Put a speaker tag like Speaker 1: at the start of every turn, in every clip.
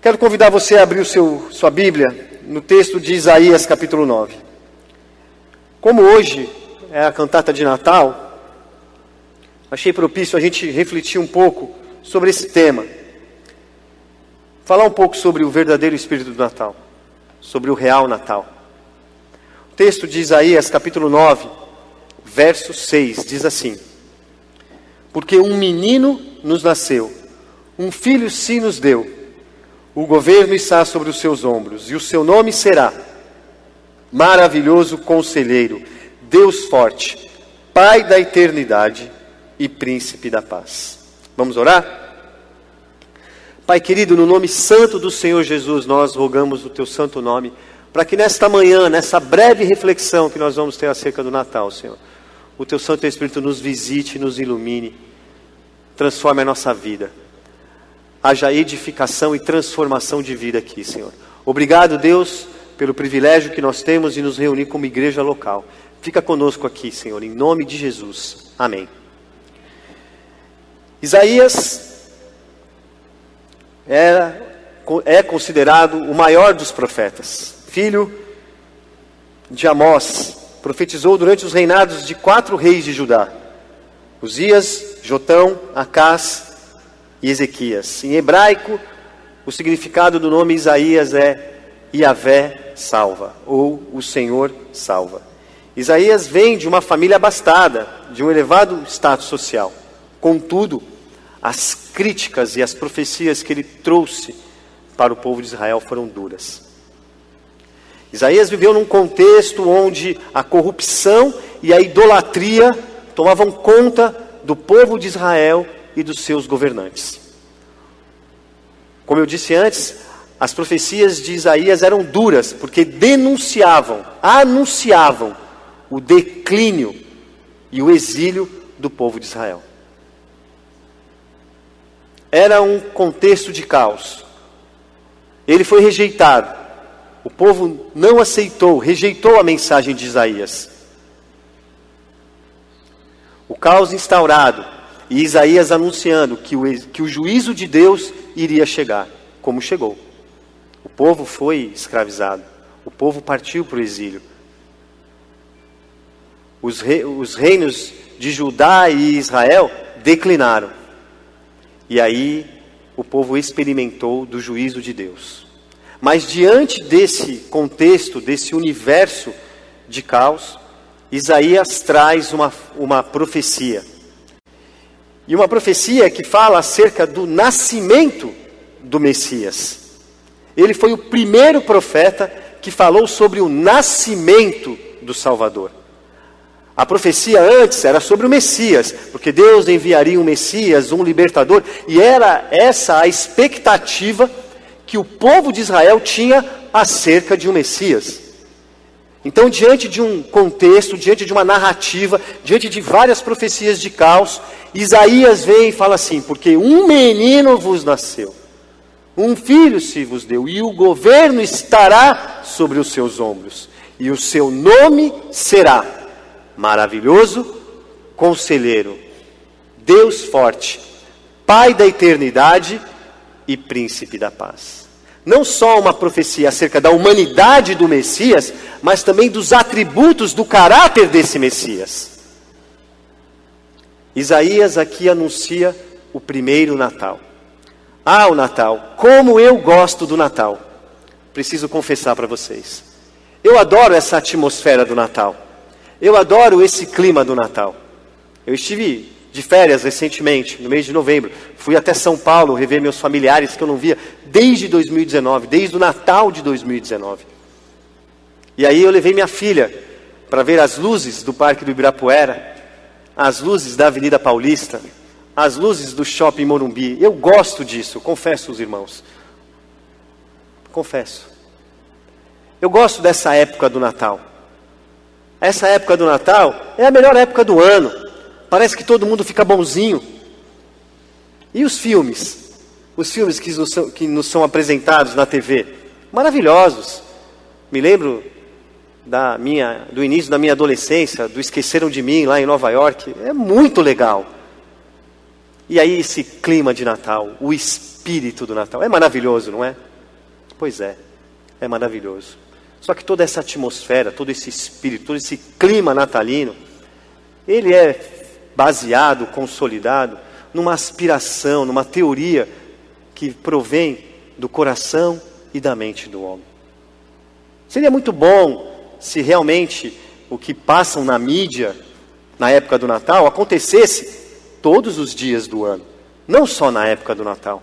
Speaker 1: Quero convidar você a abrir o seu, sua Bíblia no texto de Isaías, capítulo 9. Como hoje é a cantata de Natal, achei propício a gente refletir um pouco sobre esse tema. Falar um pouco sobre o verdadeiro espírito do Natal, sobre o real Natal. O texto de Isaías, capítulo 9, verso 6, diz assim: Porque um menino nos nasceu, um filho se nos deu o governo está sobre os seus ombros, e o seu nome será Maravilhoso Conselheiro, Deus Forte, Pai da Eternidade e Príncipe da Paz. Vamos orar? Pai querido, no nome santo do Senhor Jesus, nós rogamos o teu santo nome, para que nesta manhã, nessa breve reflexão que nós vamos ter acerca do Natal, Senhor, o teu Santo Espírito nos visite, nos ilumine, transforme a nossa vida haja edificação e transformação de vida aqui, Senhor. Obrigado, Deus, pelo privilégio que nós temos de nos reunir como igreja local. Fica conosco aqui, Senhor, em nome de Jesus. Amém. Isaías é considerado o maior dos profetas, filho de Amós, profetizou durante os reinados de quatro reis de Judá: Uzias, Jotão, Acás e Ezequias. Em hebraico, o significado do nome Isaías é Yahvé salva, ou o Senhor salva. Isaías vem de uma família abastada, de um elevado status social. Contudo, as críticas e as profecias que ele trouxe para o povo de Israel foram duras. Isaías viveu num contexto onde a corrupção e a idolatria tomavam conta do povo de Israel e dos seus governantes. Como eu disse antes, as profecias de Isaías eram duras, porque denunciavam, anunciavam o declínio e o exílio do povo de Israel. Era um contexto de caos. Ele foi rejeitado. O povo não aceitou, rejeitou a mensagem de Isaías. O caos instaurado e Isaías anunciando que o, que o juízo de Deus iria chegar, como chegou. O povo foi escravizado, o povo partiu para o exílio. Os, re, os reinos de Judá e Israel declinaram. E aí o povo experimentou do juízo de Deus. Mas diante desse contexto, desse universo de caos, Isaías traz uma, uma profecia e uma profecia que fala acerca do nascimento do Messias. Ele foi o primeiro profeta que falou sobre o nascimento do Salvador. A profecia antes era sobre o Messias, porque Deus enviaria um Messias, um libertador, e era essa a expectativa que o povo de Israel tinha acerca de um Messias. Então, diante de um contexto, diante de uma narrativa, diante de várias profecias de caos, Isaías vem e fala assim: Porque um menino vos nasceu, um filho se vos deu, e o governo estará sobre os seus ombros, e o seu nome será Maravilhoso Conselheiro, Deus Forte, Pai da Eternidade e Príncipe da Paz não só uma profecia acerca da humanidade do Messias, mas também dos atributos do caráter desse Messias. Isaías aqui anuncia o primeiro Natal. Ah, o Natal, como eu gosto do Natal. Preciso confessar para vocês. Eu adoro essa atmosfera do Natal. Eu adoro esse clima do Natal. Eu estive de férias recentemente, no mês de novembro. Fui até São Paulo rever meus familiares que eu não via desde 2019, desde o Natal de 2019. E aí eu levei minha filha para ver as luzes do Parque do Ibirapuera, as luzes da Avenida Paulista, as luzes do Shopping Morumbi. Eu gosto disso, confesso os irmãos. Confesso. Eu gosto dessa época do Natal. Essa época do Natal é a melhor época do ano. Parece que todo mundo fica bonzinho. E os filmes? Os filmes que nos são, que nos são apresentados na TV? Maravilhosos. Me lembro da minha, do início da minha adolescência, do Esqueceram de Mim lá em Nova York, é muito legal. E aí esse clima de Natal, o espírito do Natal, é maravilhoso, não é? Pois é, é maravilhoso. Só que toda essa atmosfera, todo esse espírito, todo esse clima natalino, ele é baseado, consolidado numa aspiração, numa teoria que provém do coração e da mente do homem. Seria muito bom se realmente o que passam na mídia na época do Natal acontecesse todos os dias do ano, não só na época do Natal.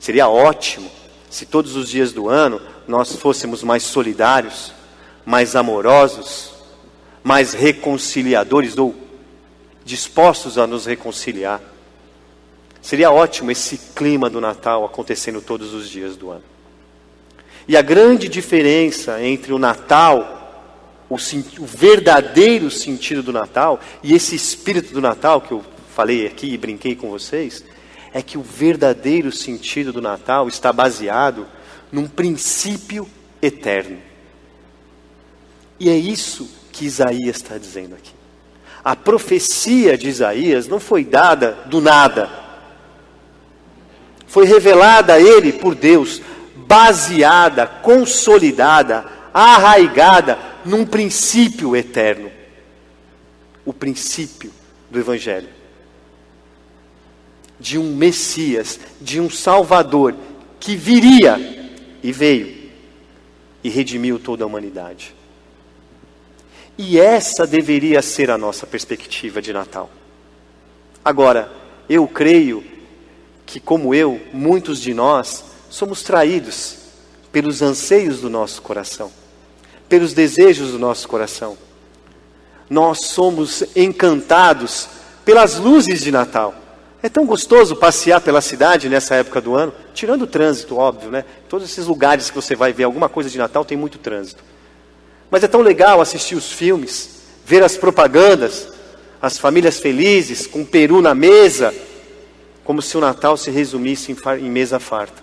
Speaker 1: Seria ótimo se todos os dias do ano nós fôssemos mais solidários, mais amorosos, mais reconciliadores ou dispostos a nos reconciliar. Seria ótimo esse clima do Natal acontecendo todos os dias do ano. E a grande diferença entre o Natal, o, o, verdadeiro sentido do Natal, e esse espírito do Natal que eu falei aqui e brinquei com vocês, é que o verdadeiro sentido do Natal está baseado num princípio eterno. E é isso que Isaías está dizendo aqui. A profecia de Isaías não foi dada do nada. Foi revelada a ele por Deus, baseada, consolidada, arraigada num princípio eterno. O princípio do Evangelho. De um Messias, de um Salvador que viria e veio e redimiu toda a humanidade. E essa deveria ser a nossa perspectiva de Natal. Agora, eu creio que, como eu, muitos de nós somos traídos pelos anseios do nosso coração, pelos desejos do nosso coração. Nós somos encantados pelas luzes de Natal. É tão gostoso passear pela cidade nessa época do ano, tirando o trânsito, óbvio, né? Todos esses lugares que você vai ver alguma coisa de Natal tem muito trânsito. Mas é tão legal assistir os filmes, ver as propagandas, as famílias felizes, com peru na mesa, como se o Natal se resumisse em, mesa farta.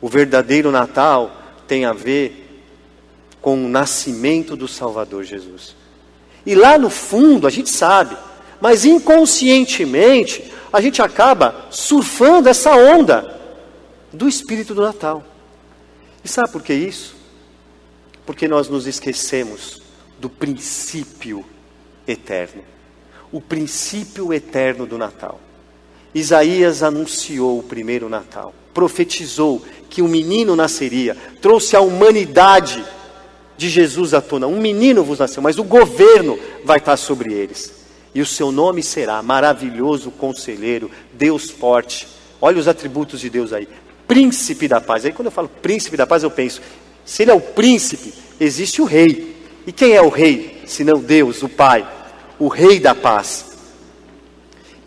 Speaker 1: O verdadeiro Natal tem a ver com o nascimento do Salvador Jesus. E lá no fundo, a gente sabe, mas inconscientemente, a gente acaba surfando essa onda do espírito do Natal. E sabe por que isso? Porque nós nos esquecemos do princípio eterno. O princípio eterno do Natal. Isaías anunciou o primeiro Natal, profetizou que um menino nasceria, trouxe a humanidade de Jesus à tona. Um menino vos nasceu, mas o governo vai estar sobre eles. E o seu nome será maravilhoso conselheiro, Deus forte. Olha os atributos de Deus aí. Príncipe da paz. Aí quando eu falo príncipe da paz, eu penso, se ele é o príncipe, existe o rei. E quem é o rei? Senão Deus, o Pai, o rei da paz.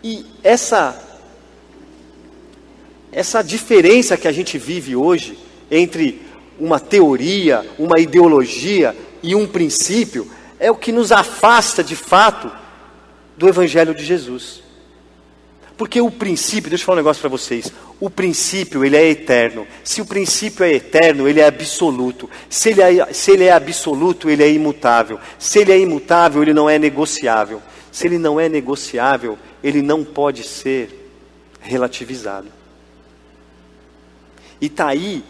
Speaker 1: E essa essa diferença que a gente vive hoje entre uma teoria, uma ideologia e um princípio é o que nos afasta de fato do evangelho de Jesus. Porque o princípio, deixa eu falar um negócio para vocês. O princípio, ele é eterno. Se o princípio é eterno, ele é absoluto. Se ele é, se ele é absoluto, ele é imutável. Se ele é imutável, ele não é negociável. Se ele não é negociável, ele não pode ser relativizado. E está aí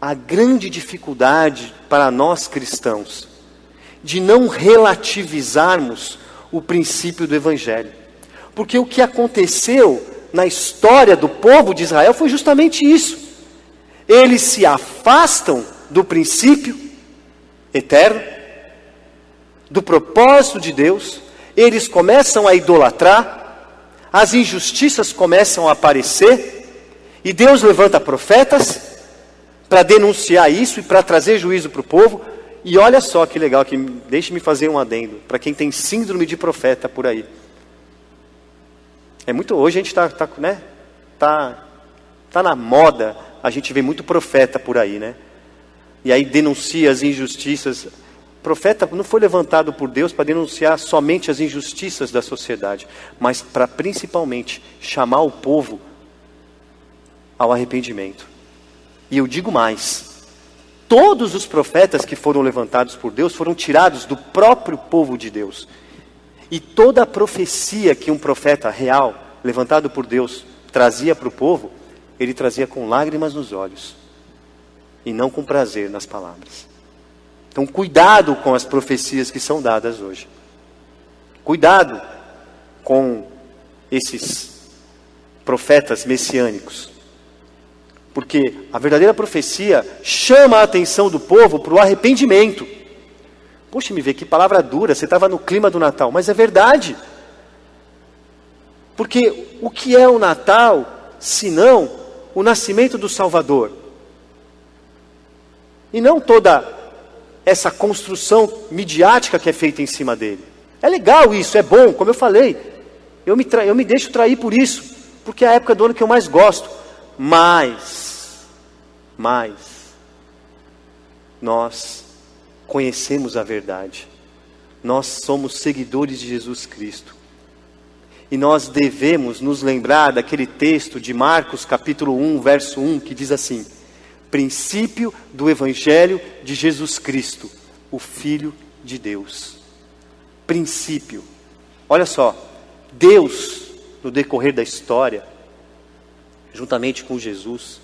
Speaker 1: a grande dificuldade para nós cristãos, de não relativizarmos o princípio do Evangelho. Porque o que aconteceu na história do povo de Israel foi justamente isso. Eles se afastam do princípio eterno, do propósito de Deus, eles começam a idolatrar, as injustiças começam a aparecer, e Deus levanta profetas para denunciar isso e para trazer juízo para o povo. E olha só que legal, que deixe-me fazer um adendo para quem tem síndrome de profeta por aí. É muito hoje a gente está, tá, né? Tá, tá na moda. A gente vê muito profeta por aí, né? E aí denuncia as injustiças. O profeta não foi levantado por Deus para denunciar somente as injustiças da sociedade, mas para principalmente chamar o povo ao arrependimento. E eu digo mais: todos os profetas que foram levantados por Deus foram tirados do próprio povo de Deus. E toda a profecia que um profeta real, levantado por Deus, trazia para o povo, ele trazia com lágrimas nos olhos e não com prazer nas palavras. Então, cuidado com as profecias que são dadas hoje. Cuidado com esses profetas messiânicos. Porque a verdadeira profecia chama a atenção do povo para o arrependimento. Poxa, me vê que palavra dura, você estava no clima do Natal, mas é verdade. Porque o que é o Natal, senão o nascimento do Salvador? E não toda essa construção midiática que é feita em cima dele. É legal isso, é bom, como eu falei. Eu me, eu me deixo trair por isso, porque é a época do ano que eu mais gosto. Mas, mas, nós conhecemos a verdade. Nós somos seguidores de Jesus Cristo. E nós devemos nos lembrar daquele texto de Marcos, capítulo 1, verso 1, que diz assim: Princípio do Evangelho de Jesus Cristo, o Filho de Deus. Princípio. Olha só, Deus, no decorrer da história, juntamente com Jesus,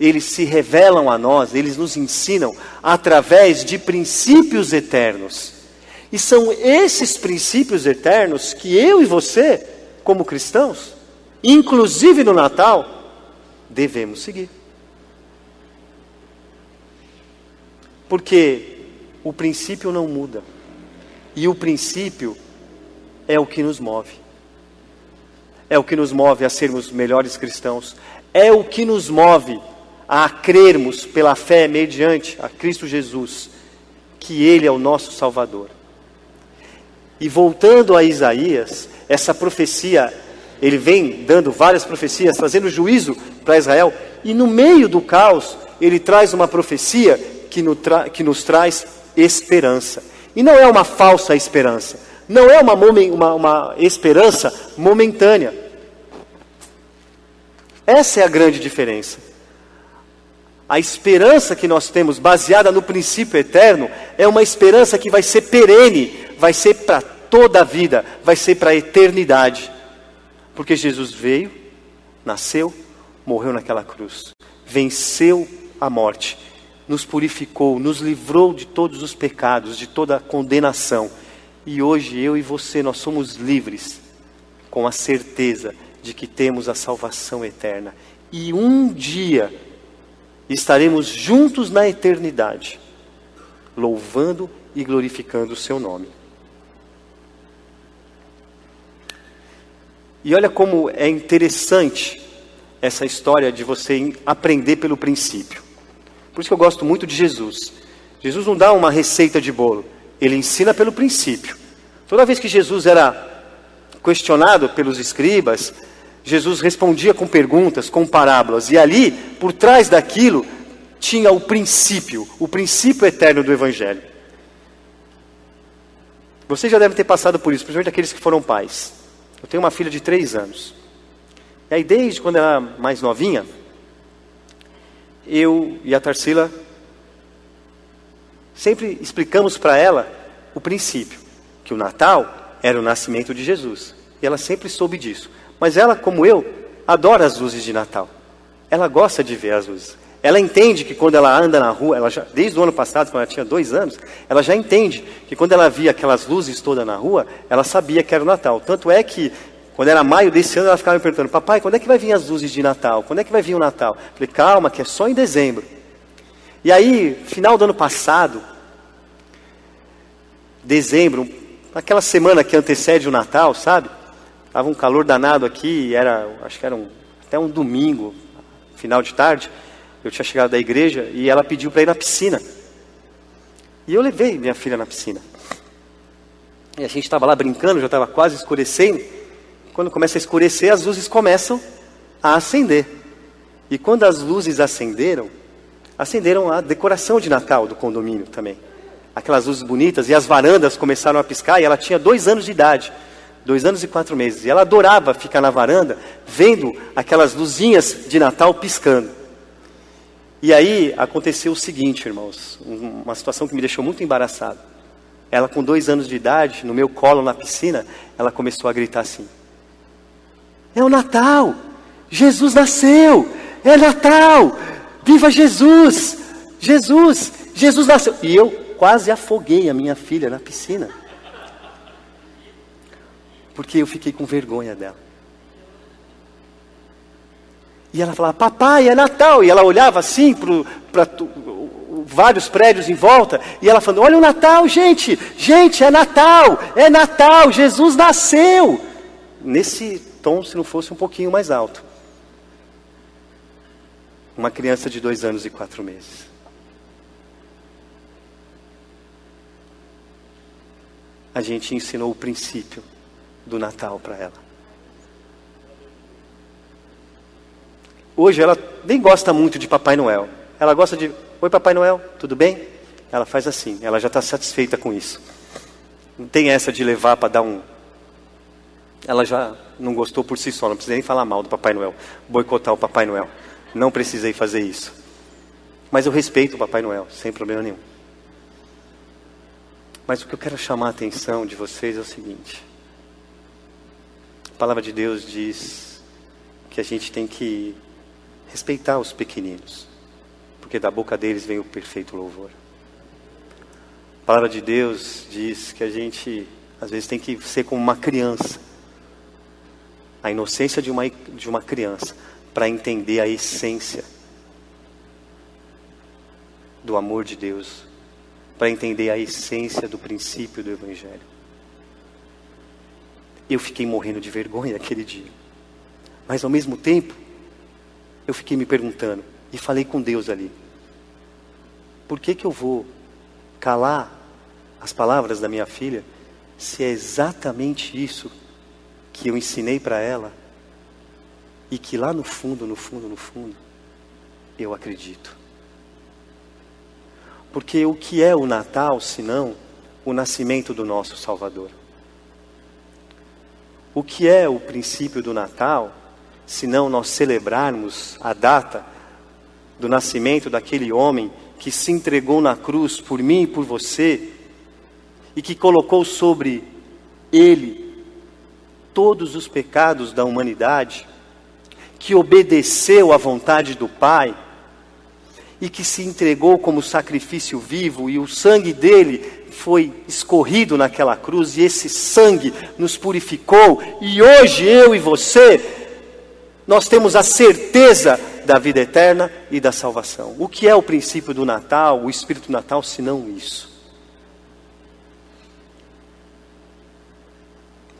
Speaker 1: eles se revelam a nós, eles nos ensinam através de princípios eternos. E são esses princípios eternos que eu e você, como cristãos, inclusive no Natal, devemos seguir. Porque o princípio não muda. E o princípio é o que nos move. É o que nos move a sermos melhores cristãos. É o que nos move a crermos pela fé mediante a Cristo Jesus, que Ele é o nosso Salvador. E voltando a Isaías, essa profecia, ele vem dando várias profecias, trazendo juízo para Israel, e no meio do caos, ele traz uma profecia que, no tra que nos traz esperança. E não é uma falsa esperança, não é uma, uma, uma esperança momentânea. Essa é a grande diferença. A esperança que nós temos, baseada no princípio eterno, é uma esperança que vai ser perene, vai ser para toda a vida, vai ser para a eternidade. Porque Jesus veio, nasceu, morreu naquela cruz, venceu a morte, nos purificou, nos livrou de todos os pecados, de toda a condenação. E hoje eu e você, nós somos livres, com a certeza de que temos a salvação eterna. E um dia estaremos juntos na eternidade, louvando e glorificando o seu nome. E olha como é interessante essa história de você aprender pelo princípio. Por isso que eu gosto muito de Jesus. Jesus não dá uma receita de bolo, ele ensina pelo princípio. Toda vez que Jesus era questionado pelos escribas, Jesus respondia com perguntas, com parábolas, e ali, por trás daquilo, tinha o princípio, o princípio eterno do Evangelho. Você já deve ter passado por isso, principalmente aqueles que foram pais. Eu tenho uma filha de três anos. E aí, desde quando ela era mais novinha, eu e a Tarsila sempre explicamos para ela o princípio, que o Natal era o nascimento de Jesus. E ela sempre soube disso. Mas ela, como eu, adora as luzes de Natal. Ela gosta de ver as luzes. Ela entende que quando ela anda na rua, ela já, desde o ano passado, quando ela tinha dois anos, ela já entende que quando ela via aquelas luzes todas na rua, ela sabia que era o Natal. Tanto é que, quando era maio desse ano, ela ficava me perguntando: Papai, quando é que vai vir as luzes de Natal? Quando é que vai vir o Natal? Eu falei: Calma, que é só em dezembro. E aí, final do ano passado, dezembro, aquela semana que antecede o Natal, sabe? Estava um calor danado aqui, era, acho que era um, até um domingo, final de tarde. Eu tinha chegado da igreja e ela pediu para ir na piscina. E eu levei minha filha na piscina. E a gente estava lá brincando, já estava quase escurecendo. Quando começa a escurecer, as luzes começam a acender. E quando as luzes acenderam, acenderam a decoração de Natal do condomínio também. Aquelas luzes bonitas e as varandas começaram a piscar e ela tinha dois anos de idade dois anos e quatro meses. E ela adorava ficar na varanda vendo aquelas luzinhas de Natal piscando. E aí aconteceu o seguinte, irmãos, uma situação que me deixou muito embaraçado. Ela, com dois anos de idade, no meu colo na piscina, ela começou a gritar assim: É o Natal! Jesus nasceu! É Natal! Viva Jesus! Jesus! Jesus nasceu! E eu quase afoguei a minha filha na piscina. Porque eu fiquei com vergonha dela. E ela falava, papai, é Natal. E ela olhava assim para vários prédios em volta, e ela falando: Olha o Natal, gente, gente, é Natal, é Natal, Jesus nasceu. Nesse tom, se não fosse um pouquinho mais alto. Uma criança de dois anos e quatro meses. A gente ensinou o princípio do Natal para ela. Hoje ela nem gosta muito de Papai Noel. Ela gosta de Oi, Papai Noel, tudo bem? Ela faz assim, ela já está satisfeita com isso. Não tem essa de levar para dar um. Ela já não gostou por si só, não precisa nem falar mal do Papai Noel, boicotar o Papai Noel. Não precisei fazer isso. Mas eu respeito o Papai Noel, sem problema nenhum. Mas o que eu quero chamar a atenção de vocês é o seguinte: a palavra de Deus diz que a gente tem que respeitar os pequeninos porque da boca deles vem o perfeito louvor. A palavra de Deus diz que a gente, às vezes, tem que ser como uma criança, a inocência de uma, de uma criança, para entender a essência do amor de Deus, para entender a essência do princípio do Evangelho. Eu fiquei morrendo de vergonha aquele dia, mas ao mesmo tempo, eu fiquei me perguntando, e falei com Deus ali. Por que, que eu vou calar as palavras da minha filha se é exatamente isso que eu ensinei para ela e que lá no fundo, no fundo, no fundo, eu acredito? Porque o que é o Natal, senão o nascimento do nosso Salvador? O que é o princípio do Natal, senão nós celebrarmos a data do nascimento daquele homem que se entregou na cruz por mim e por você, e que colocou sobre ele todos os pecados da humanidade, que obedeceu à vontade do Pai, e que se entregou como sacrifício vivo, e o sangue dele foi escorrido naquela cruz, e esse sangue nos purificou, e hoje eu e você, nós temos a certeza da vida eterna e da salvação. O que é o princípio do Natal, o Espírito Natal, se não isso?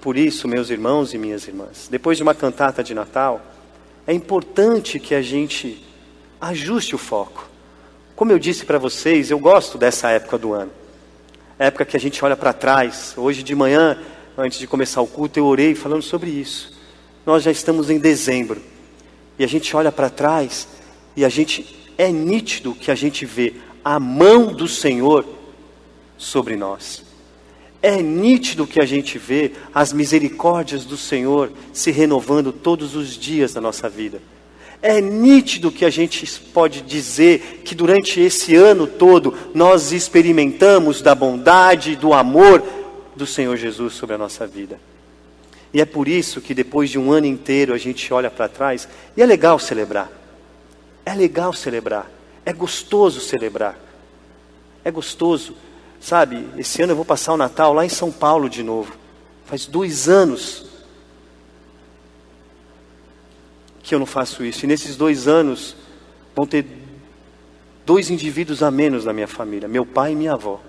Speaker 1: Por isso, meus irmãos e minhas irmãs, depois de uma cantata de Natal, é importante que a gente ajuste o foco. Como eu disse para vocês, eu gosto dessa época do ano. Época que a gente olha para trás. Hoje de manhã, antes de começar o culto, eu orei falando sobre isso. Nós já estamos em dezembro. E a gente olha para trás e a gente é nítido que a gente vê a mão do Senhor sobre nós. É nítido que a gente vê as misericórdias do Senhor se renovando todos os dias da nossa vida. É nítido que a gente pode dizer que durante esse ano todo nós experimentamos da bondade do amor do Senhor Jesus sobre a nossa vida. E é por isso que depois de um ano inteiro a gente olha para trás e é legal celebrar. É legal celebrar. É gostoso celebrar. É gostoso. Sabe, esse ano eu vou passar o Natal lá em São Paulo de novo. Faz dois anos que eu não faço isso. E nesses dois anos vão ter dois indivíduos a menos na minha família: meu pai e minha avó.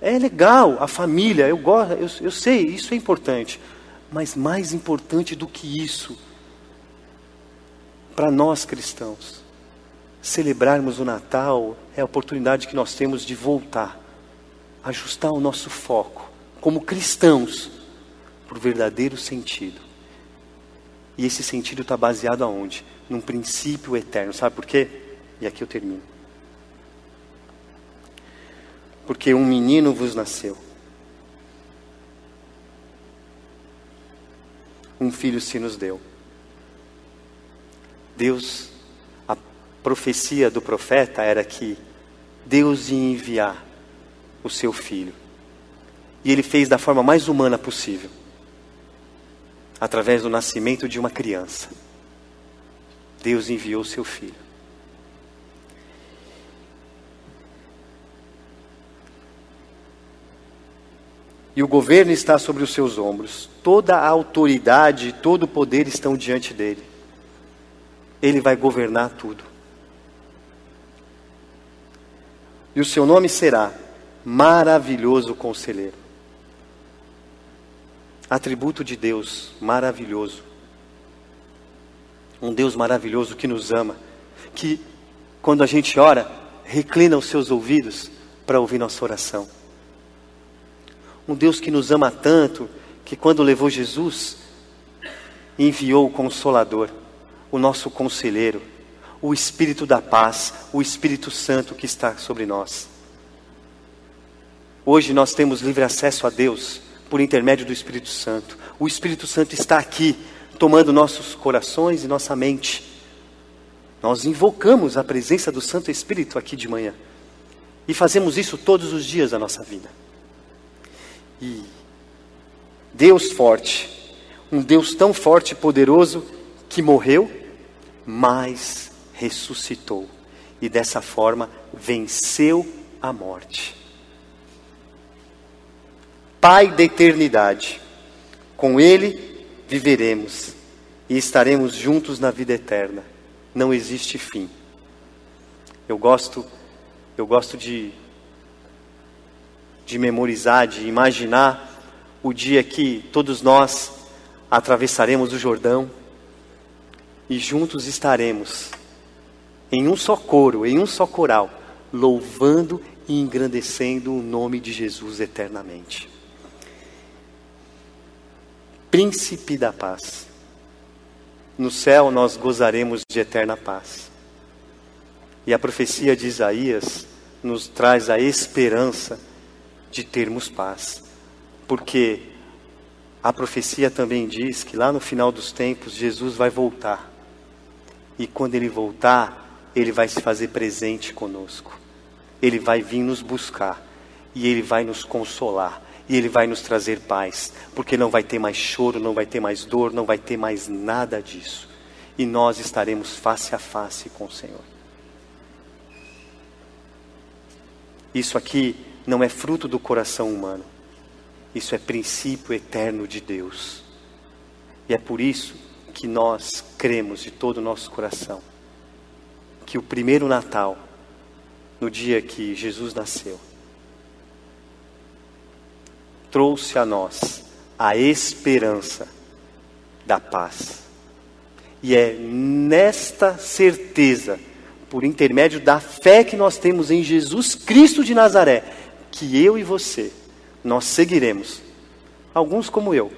Speaker 1: É legal, a família, eu gosto, eu, eu sei, isso é importante. Mas mais importante do que isso, para nós cristãos, celebrarmos o Natal é a oportunidade que nós temos de voltar, ajustar o nosso foco, como cristãos, para o verdadeiro sentido. E esse sentido está baseado aonde? Num princípio eterno. Sabe por quê? E aqui eu termino. porque um menino vos nasceu. um filho se nos deu. Deus, a profecia do profeta era que Deus ia enviar o seu filho. E ele fez da forma mais humana possível através do nascimento de uma criança. Deus enviou seu filho. E o governo está sobre os seus ombros. Toda a autoridade e todo o poder estão diante dele. Ele vai governar tudo. E o seu nome será Maravilhoso Conselheiro. Atributo de Deus maravilhoso. Um Deus maravilhoso que nos ama, que quando a gente ora, reclina os seus ouvidos para ouvir nossa oração. Um Deus que nos ama tanto que quando levou Jesus, enviou o Consolador, o nosso conselheiro, o Espírito da paz, o Espírito Santo que está sobre nós. Hoje nós temos livre acesso a Deus por intermédio do Espírito Santo. O Espírito Santo está aqui, tomando nossos corações e nossa mente. Nós invocamos a presença do Santo Espírito aqui de manhã. E fazemos isso todos os dias da nossa vida. E Deus forte, um Deus tão forte e poderoso que morreu, mas ressuscitou. E dessa forma venceu a morte. Pai da eternidade, com Ele viveremos e estaremos juntos na vida eterna. Não existe fim. Eu gosto, eu gosto de, de memorizar, de imaginar o dia que todos nós atravessaremos o Jordão e juntos estaremos em um só coro, em um só coral, louvando e engrandecendo o nome de Jesus eternamente. Príncipe da paz. No céu nós gozaremos de eterna paz. E a profecia de Isaías nos traz a esperança de termos paz. Porque a profecia também diz que lá no final dos tempos Jesus vai voltar. E quando ele voltar, ele vai se fazer presente conosco. Ele vai vir nos buscar e ele vai nos consolar e ele vai nos trazer paz, porque não vai ter mais choro, não vai ter mais dor, não vai ter mais nada disso. E nós estaremos face a face com o Senhor. Isso aqui não é fruto do coração humano. Isso é princípio eterno de Deus. E é por isso que nós cremos de todo o nosso coração que o primeiro Natal, no dia que Jesus nasceu, trouxe a nós a esperança da paz. E é nesta certeza, por intermédio da fé que nós temos em Jesus Cristo de Nazaré, que eu e você, nós seguiremos. Alguns como eu,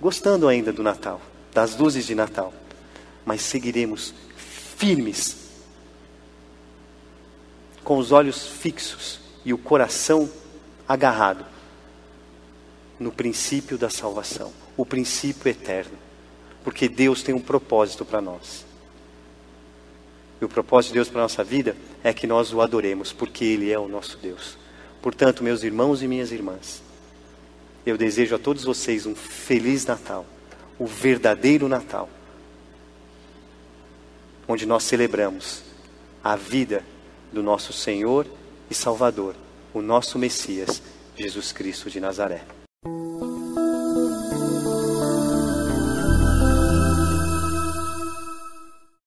Speaker 1: gostando ainda do Natal, das luzes de Natal, mas seguiremos firmes com os olhos fixos e o coração agarrado no princípio da salvação, o princípio eterno, porque Deus tem um propósito para nós. E o propósito de Deus para a nossa vida é que nós o adoremos, porque Ele é o nosso Deus. Portanto, meus irmãos e minhas irmãs, eu desejo a todos vocês um feliz Natal, o verdadeiro Natal, onde nós celebramos a vida do nosso Senhor e Salvador, o nosso Messias, Jesus Cristo de Nazaré. Thank you.